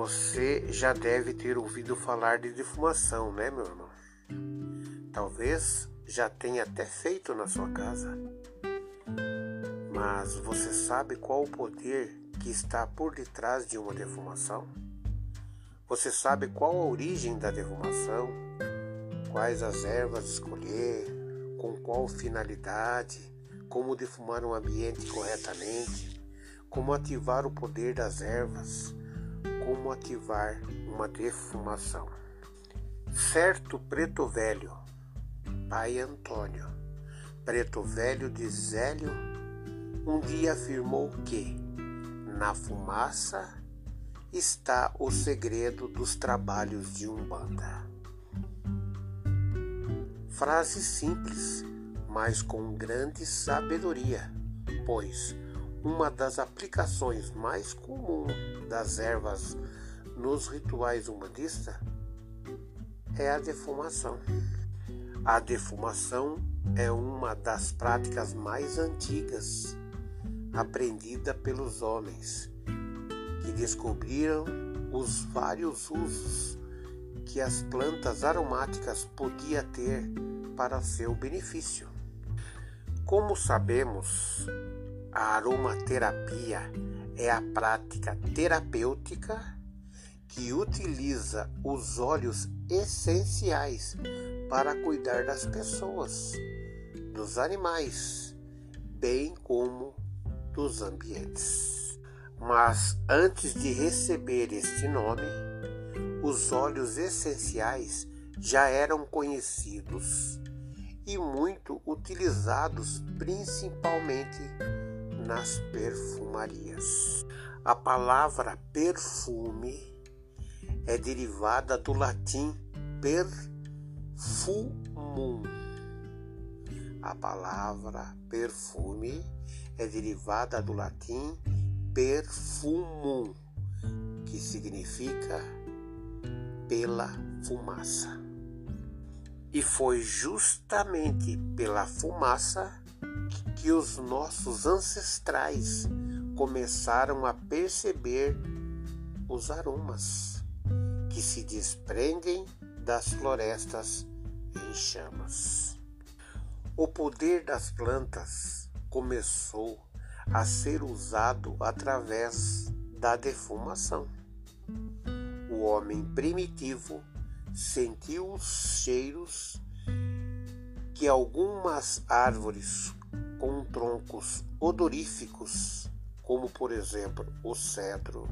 Você já deve ter ouvido falar de defumação, né, meu irmão? Talvez já tenha até feito na sua casa. Mas você sabe qual o poder que está por detrás de uma defumação? Você sabe qual a origem da defumação? Quais as ervas escolher? Com qual finalidade? Como defumar um ambiente corretamente? Como ativar o poder das ervas? Ativar uma defumação. Certo preto velho, pai Antônio, preto velho de Zélio, um dia afirmou que na fumaça está o segredo dos trabalhos de Umbanda. Frase simples, mas com grande sabedoria, pois uma das aplicações mais comuns das ervas nos rituais humanistas é a defumação. A defumação é uma das práticas mais antigas aprendida pelos homens que descobriram os vários usos que as plantas aromáticas podiam ter para seu benefício. Como sabemos, a aromaterapia é a prática terapêutica que utiliza os óleos essenciais para cuidar das pessoas, dos animais, bem como dos ambientes. Mas antes de receber este nome, os óleos essenciais já eram conhecidos e muito utilizados principalmente nas perfumarias. A palavra perfume é derivada do latim perfumum. A palavra perfume é derivada do latim perfumum, que significa pela fumaça. E foi justamente pela fumaça que os nossos ancestrais começaram a perceber os aromas que se desprendem das florestas em chamas. O poder das plantas começou a ser usado através da defumação. O homem primitivo sentiu os cheiros que algumas árvores com troncos odoríficos, como por exemplo o cedro,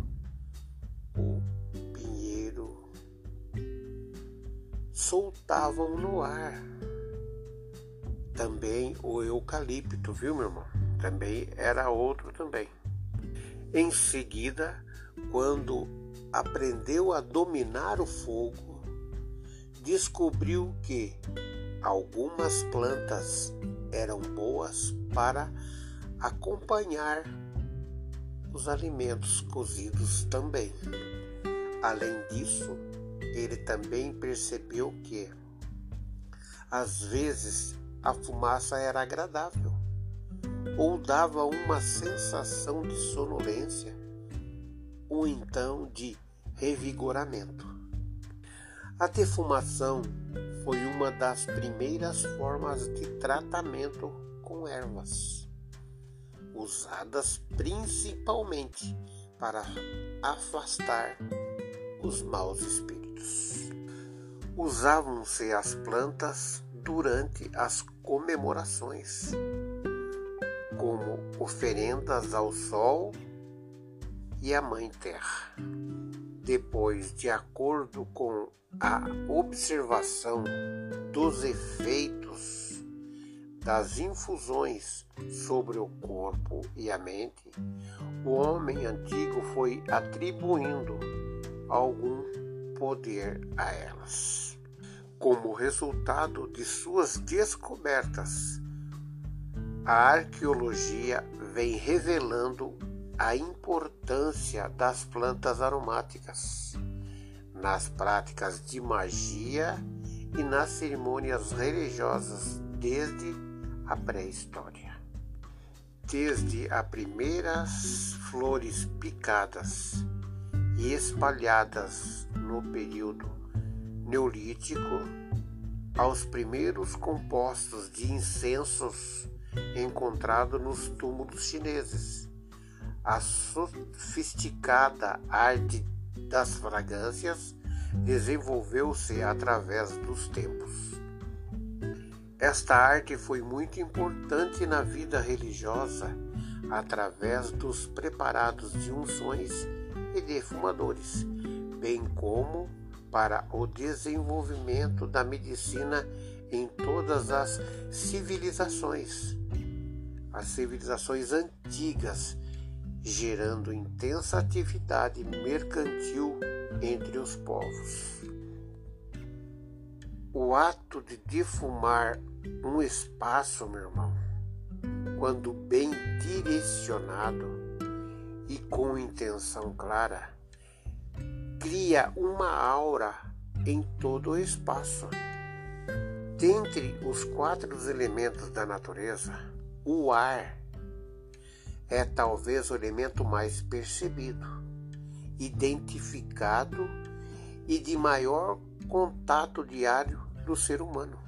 o pinheiro, soltavam no ar. Também o eucalipto, viu, meu irmão? Também era outro também. Em seguida, quando aprendeu a dominar o fogo, descobriu que algumas plantas eram boas para acompanhar os alimentos cozidos também. Além disso, ele também percebeu que às vezes a fumaça era agradável ou dava uma sensação de sonolência ou então de revigoramento. A defumação foi uma das primeiras formas de tratamento com ervas, usadas principalmente para afastar os maus espíritos. Usavam-se as plantas durante as comemorações, como oferendas ao sol e à Mãe Terra. Depois, de acordo com a observação dos efeitos das infusões sobre o corpo e a mente, o homem antigo foi atribuindo algum poder a elas. Como resultado de suas descobertas, a arqueologia vem revelando a importância das plantas aromáticas nas práticas de magia e nas cerimônias religiosas desde a pré-história. Desde as primeiras flores picadas e espalhadas no período neolítico aos primeiros compostos de incensos encontrados nos túmulos chineses. A sofisticada arte das fragrâncias desenvolveu-se através dos tempos. Esta arte foi muito importante na vida religiosa através dos preparados de unções e defumadores, bem como para o desenvolvimento da medicina em todas as civilizações. As civilizações antigas gerando intensa atividade mercantil entre os povos. O ato de defumar um espaço, meu irmão, quando bem direcionado e com intenção clara, cria uma aura em todo o espaço. Dentre os quatro elementos da natureza, o ar é talvez o elemento mais percebido, identificado e de maior contato diário do ser humano,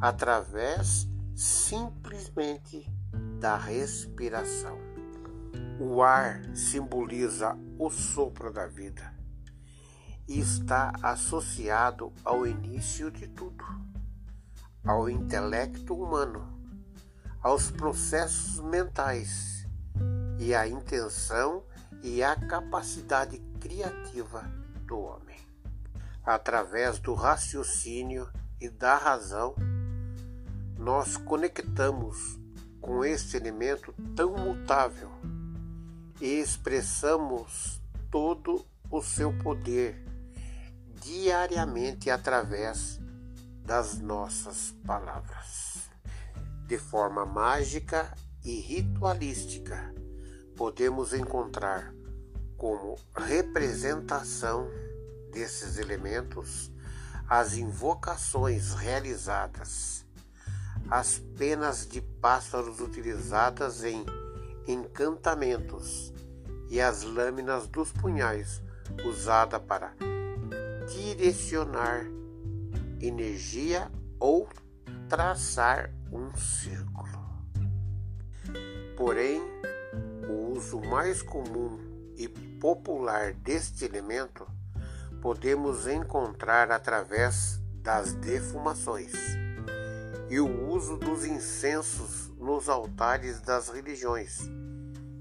através simplesmente da respiração. O ar simboliza o sopro da vida e está associado ao início de tudo, ao intelecto humano, aos processos mentais e a intenção e a capacidade criativa do homem. Através do raciocínio e da razão, nós conectamos com este elemento tão mutável e expressamos todo o seu poder diariamente através das nossas palavras. De forma mágica e ritualística, podemos encontrar como representação desses elementos as invocações realizadas, as penas de pássaros utilizadas em encantamentos e as lâminas dos punhais usadas para direcionar energia ou traçar um círculo. Porém, uso mais comum e popular deste elemento podemos encontrar através das defumações e o uso dos incensos nos altares das religiões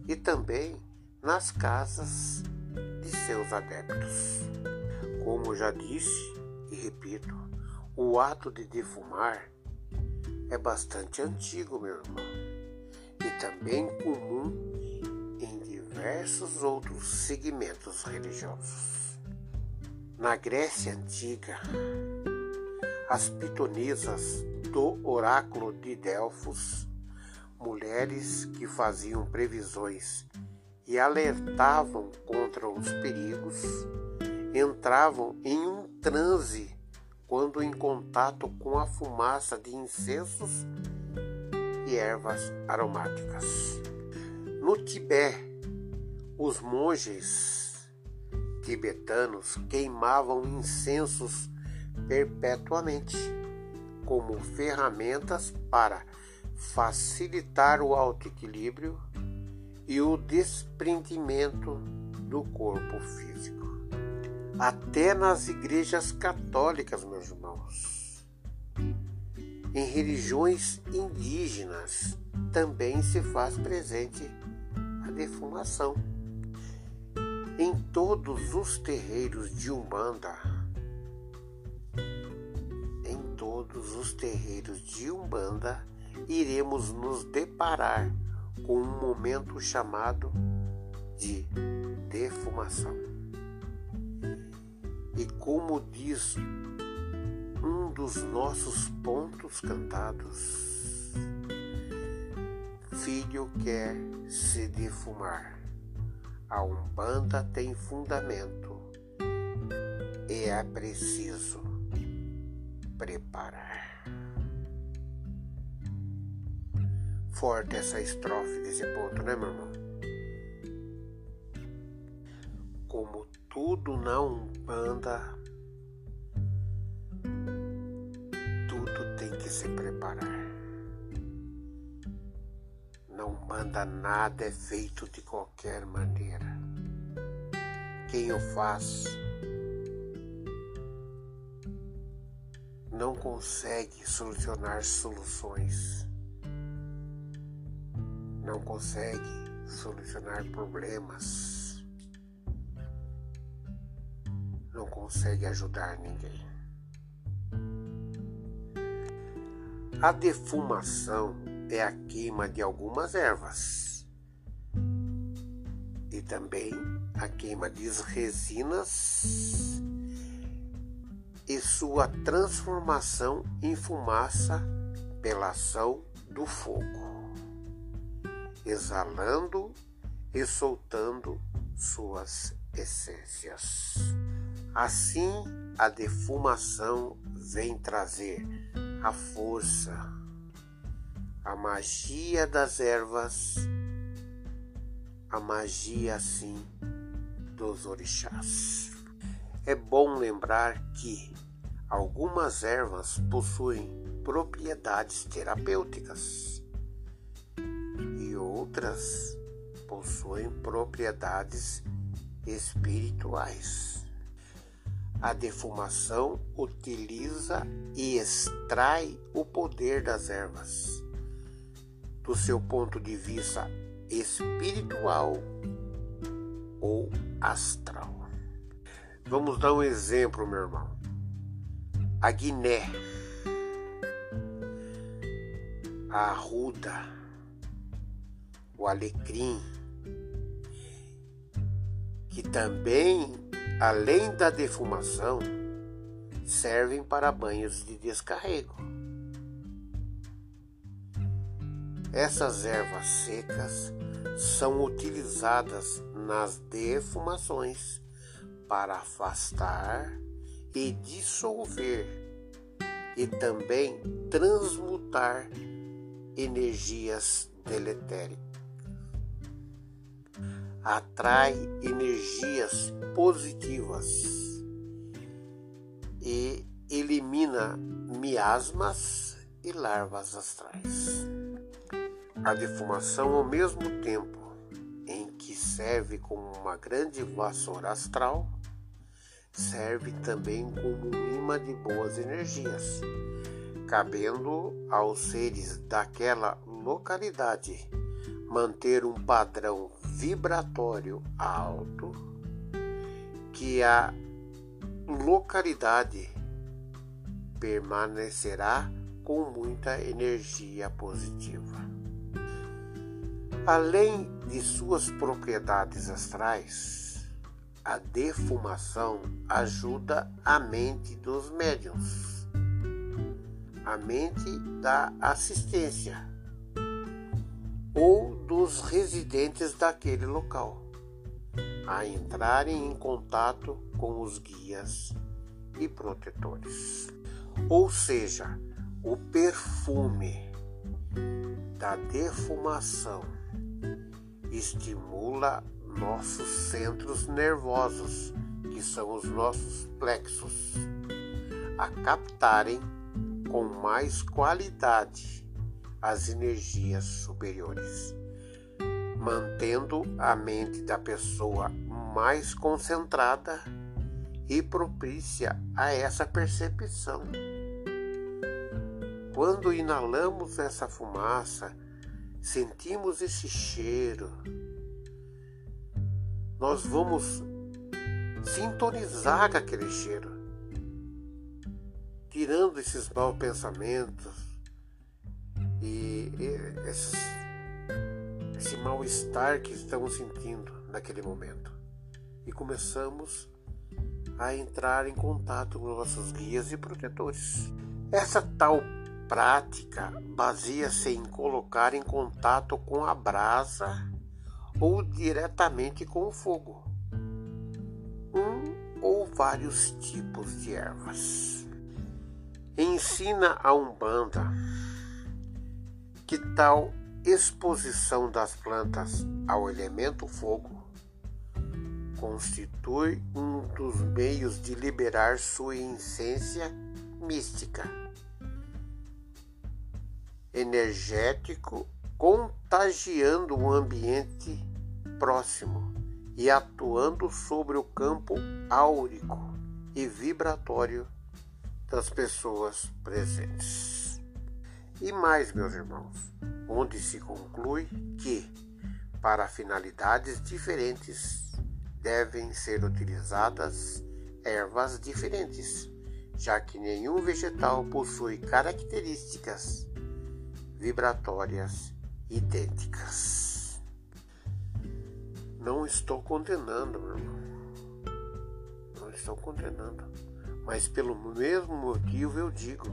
e também nas casas de seus adeptos. Como já disse e repito, o ato de defumar é bastante antigo, meu irmão, e também comum diversos outros segmentos religiosos. Na Grécia Antiga, as pitonisas do oráculo de Delfos, mulheres que faziam previsões e alertavam contra os perigos, entravam em um transe quando em contato com a fumaça de incensos e ervas aromáticas. No Tibete, os monges tibetanos queimavam incensos perpetuamente como ferramentas para facilitar o autoequilíbrio e o desprendimento do corpo físico. até nas igrejas católicas, meus irmãos. Em religiões indígenas também se faz presente a defumação. Em todos os terreiros de Umbanda, em todos os terreiros de Umbanda, iremos nos deparar com um momento chamado de defumação. E como diz um dos nossos pontos cantados, filho quer se defumar, a Umbanda tem fundamento e é preciso preparar. Forte essa estrofe desse ponto, né, meu irmão? Como tudo na Umbanda, tudo tem que se preparar. Na Umbanda nada é feito de qualquer maneira. Quem o faz não consegue solucionar soluções, não consegue solucionar problemas não consegue ajudar ninguém. A defumação é a queima de algumas ervas e também a queima de resinas e sua transformação em fumaça pela ação do fogo, exalando e soltando suas essências. Assim, a defumação vem trazer a força, a magia das ervas, a magia assim dos orixás. É bom lembrar que algumas ervas possuem propriedades terapêuticas e outras possuem propriedades espirituais. A defumação utiliza e extrai o poder das ervas do seu ponto de vista espiritual ou astral. Vamos dar um exemplo, meu irmão. A Guiné, a arruda, o alecrim, que também além da defumação, servem para banhos de descarrego. Essas ervas secas são utilizadas nas defumações para afastar e dissolver e também transmutar energias deletéricas atrai energias positivas e elimina miasmas e larvas astrais. A defumação, ao mesmo tempo em que serve como uma grande vassoura astral, serve também como um imã de boas energias, cabendo aos seres daquela localidade manter um padrão vibratório alto que a localidade permanecerá com muita energia positiva. Além de suas propriedades astrais, a defumação ajuda a mente dos médiums, a mente da assistência ou dos residentes daquele local a entrarem em contato com os guias e protetores. Ou seja, o perfume da defumação estimula nossos centros nervosos, que são os nossos plexos, a captarem com mais qualidade as energias superiores, mantendo a mente da pessoa mais concentrada e propícia a essa percepção. Quando inalamos essa fumaça, sentimos esse cheiro, nós vamos sintonizar com aquele cheiro, tirando esses maus pensamentos e, e esses, esse mal-estar que estamos sentindo naquele momento. E começamos a entrar em contato com nossos guias e protetores. Essa tal prática baseia-se em colocar em contato com a brasa ou diretamente com o fogo. Um ou vários tipos de ervas. Ensina a Umbanda que tal exposição das plantas ao elemento fogo constitui um dos meios de liberar sua essência mística, energético, contagiando o ambiente próximo e atuando sobre o campo áurico e vibratório das pessoas presentes. E mais, meus irmãos, onde se conclui que, para finalidades diferentes, devem ser utilizadas ervas diferentes, já que nenhum vegetal possui características vibratórias idênticas. Não estou condenando, meu irmão. Não estou condenando. Mas pelo mesmo motivo eu digo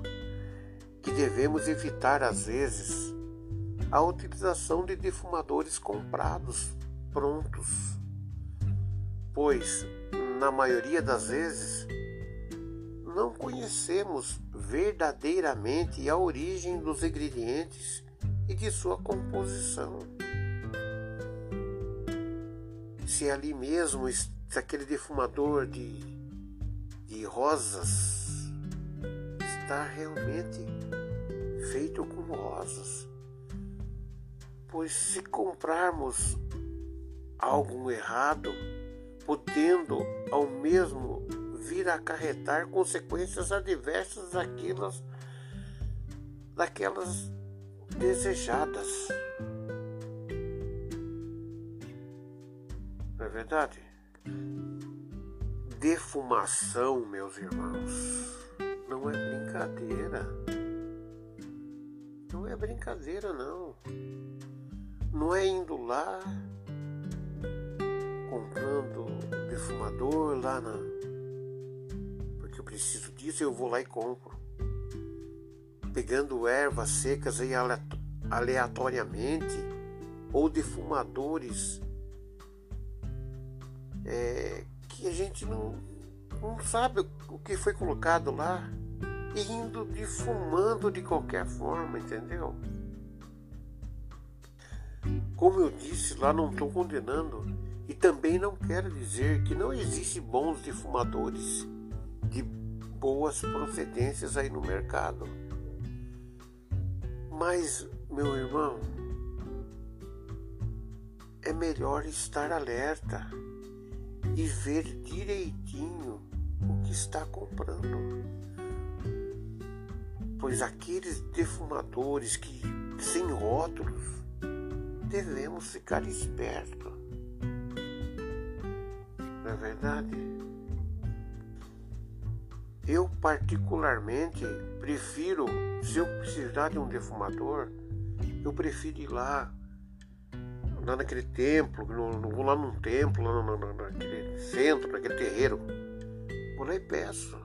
que devemos evitar às vezes a utilização de defumadores comprados prontos pois, na maioria das vezes, não conhecemos verdadeiramente a origem dos ingredientes e de sua composição. Se ali mesmo, se aquele defumador de, de rosas está realmente feito com rosas. Pois se comprarmos algo errado, podendo ao mesmo vir a acarretar consequências adversas daquelas, daquelas desejadas. Não é verdade? Defumação, meus irmãos, não é brincadeira. Não é brincadeira, não. Não é indo lá comprando defumador lá na. Preciso disso, eu vou lá e compro. Pegando ervas secas aí aleatoriamente ou defumadores é, que a gente não, não sabe o que foi colocado lá e indo defumando de qualquer forma, entendeu? Como eu disse lá, não estou condenando e também não quero dizer que não existe bons defumadores de boas procedências aí no mercado. Mas, meu irmão, é melhor estar alerta e ver direitinho o que está comprando. Pois aqueles defumadores que sem rótulos devemos ficar espertos não é verdade? Eu, particularmente, prefiro, se eu precisar de um defumador, eu prefiro ir lá, lá naquele templo, no, vou lá num templo, lá no, naquele centro, naquele terreiro. Vou lá e peço.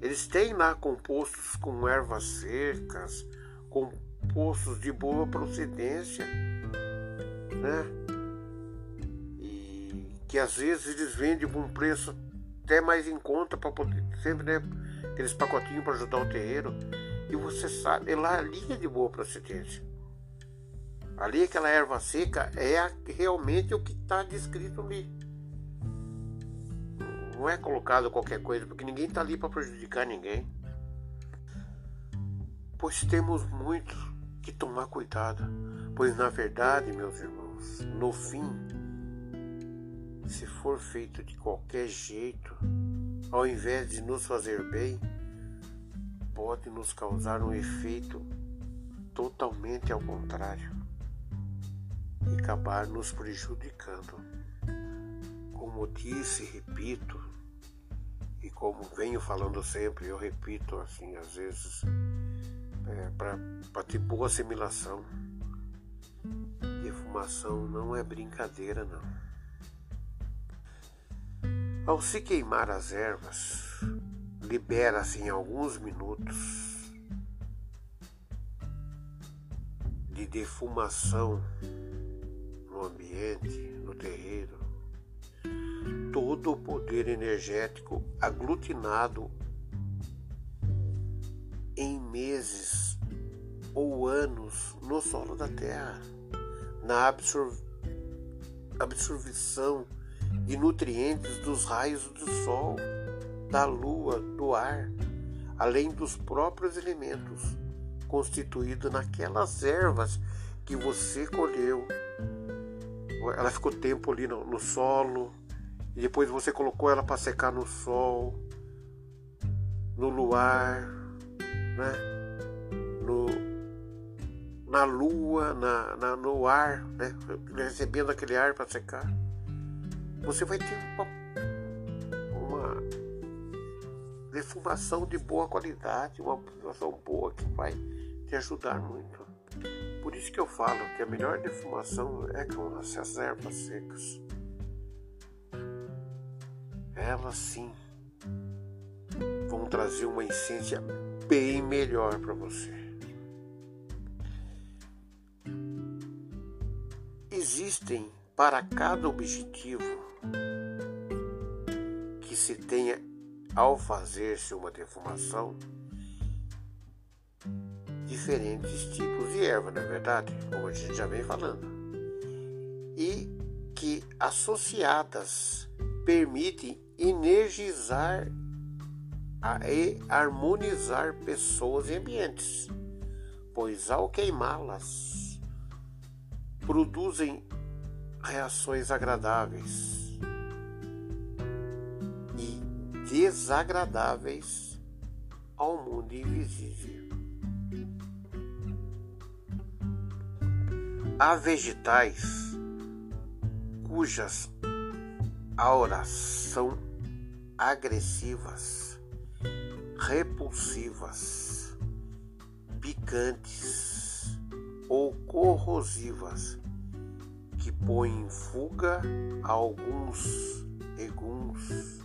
Eles têm lá compostos com ervas secas, compostos de boa procedência, né? que às vezes eles vendem por um preço até mais em conta para poder sempre né, aqueles pacotinhos para ajudar o terreiro. E você sabe lá ali é de boa procedência ali aquela erva seca é a, realmente o que está descrito ali. Não é colocado qualquer coisa porque ninguém está ali para prejudicar ninguém. Pois temos muito que tomar cuidado. Pois na verdade meus irmãos no fim se for feito de qualquer jeito, ao invés de nos fazer bem, pode nos causar um efeito totalmente ao contrário e acabar nos prejudicando. Como disse, repito, e como venho falando sempre, eu repito assim, às vezes, é, para ter boa assimilação. Defumação não é brincadeira, não. Ao se queimar as ervas, libera-se em alguns minutos de defumação no ambiente, no terreiro, todo o poder energético aglutinado em meses ou anos no solo da Terra, na absor absorção de nutrientes dos raios do Sol, da Lua, do ar, além dos próprios elementos constituídos naquelas ervas que você colheu. Ela ficou tempo ali no, no solo, e depois você colocou ela para secar no sol, no luar, né? no, na lua, na, na, no ar, né? recebendo aquele ar para secar. Você vai ter uma, uma defumação de boa qualidade, uma defumação boa que vai te ajudar muito. Por isso que eu falo que a melhor defumação é com as ervas secas elas sim vão trazer uma essência bem melhor para você. Existem para cada objetivo que se tenha ao fazer-se uma defumação diferentes tipos de erva, não é verdade? Como a gente já vem falando. E que associadas permitem energizar e harmonizar pessoas e ambientes, pois ao queimá-las produzem reações agradáveis e desagradáveis ao mundo invisível. Há vegetais cujas auras são agressivas, repulsivas, picantes ou corrosivas que põem em fuga alguns eguns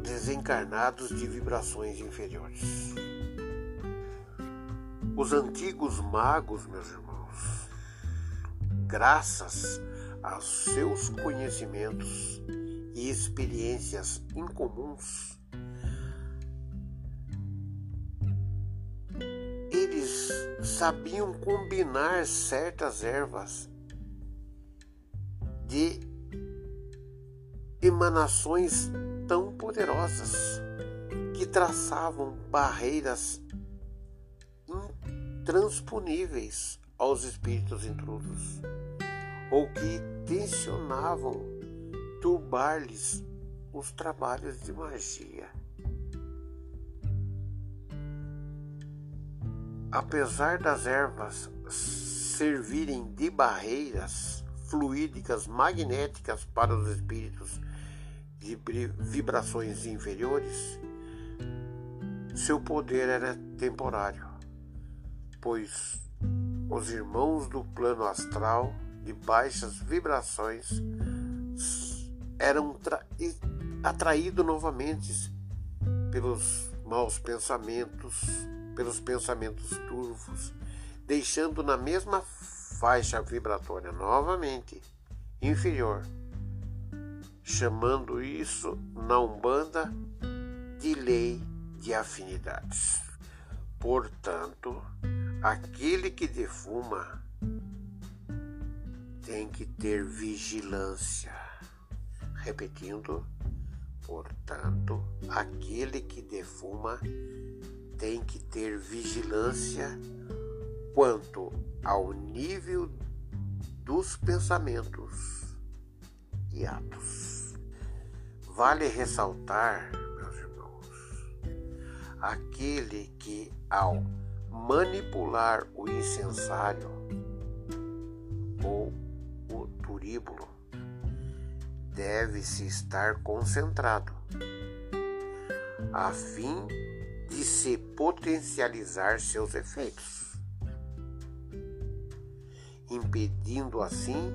desencarnados de vibrações inferiores. Os antigos magos, meus irmãos, graças aos seus conhecimentos e experiências incomuns, sabiam combinar certas ervas de emanações tão poderosas que traçavam barreiras intransponíveis aos espíritos intrusos, ou que tensionavam turbar-lhes os trabalhos de magia. Apesar das ervas servirem de barreiras fluídicas magnéticas para os espíritos de vibrações inferiores, seu poder era temporário, pois os irmãos do plano astral de baixas vibrações eram atraídos novamente pelos maus pensamentos, pelos pensamentos turvos, deixando na mesma faixa vibratória novamente inferior, chamando isso na Umbanda de lei de afinidades. Portanto, Aquele que defuma tem que ter vigilância. Repetindo, portanto, aquele que defuma tem que ter vigilância quanto ao nível dos pensamentos e atos. Vale ressaltar, meus irmãos, aquele que ao manipular o incensário ou o turíbulo deve-se estar concentrado a fim de se potencializar seus efeitos, impedindo assim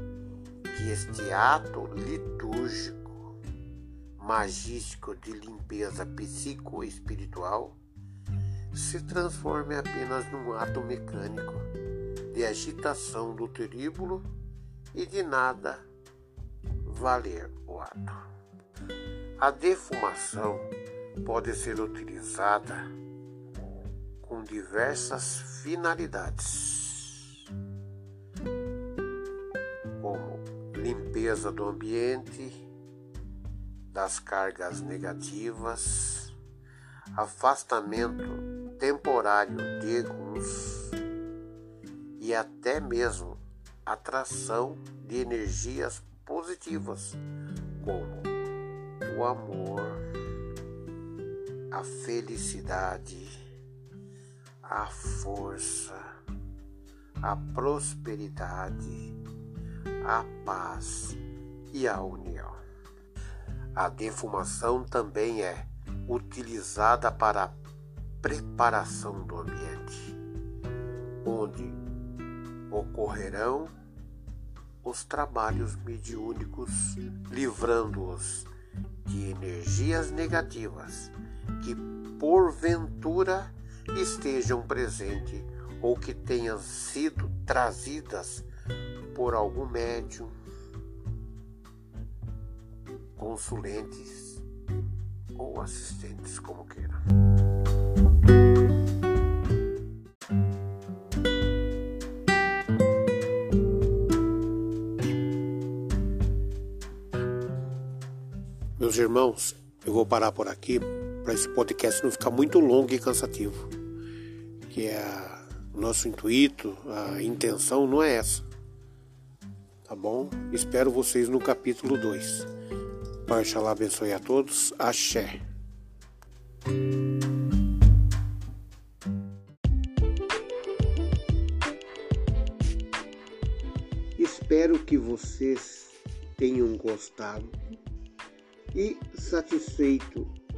que este ato litúrgico, magístico de limpeza psicoespiritual se transforme apenas num ato mecânico de agitação do teríbulo e de nada valer o ato. A defumação pode ser utilizada com diversas finalidades, como limpeza do ambiente, das cargas negativas, afastamento temporário de alguns e até mesmo atração de energias positivas, como o amor, a felicidade, a força, a prosperidade, a paz e a união. A defumação também é utilizada para a preparação do ambiente, onde ocorrerão os trabalhos mediúnicos, livrando-os de energias negativas que porventura estejam presentes ou que tenham sido trazidas por algum médium, consulentes ou assistentes, como queira. Meus irmãos, eu vou parar por aqui para esse podcast não ficar muito longo e cansativo. Que é o nosso intuito, a intenção não é essa. Tá bom? Espero vocês no capítulo 2. Pai Xalá abençoe a todos. Axé. Espero que vocês tenham gostado e satisfeito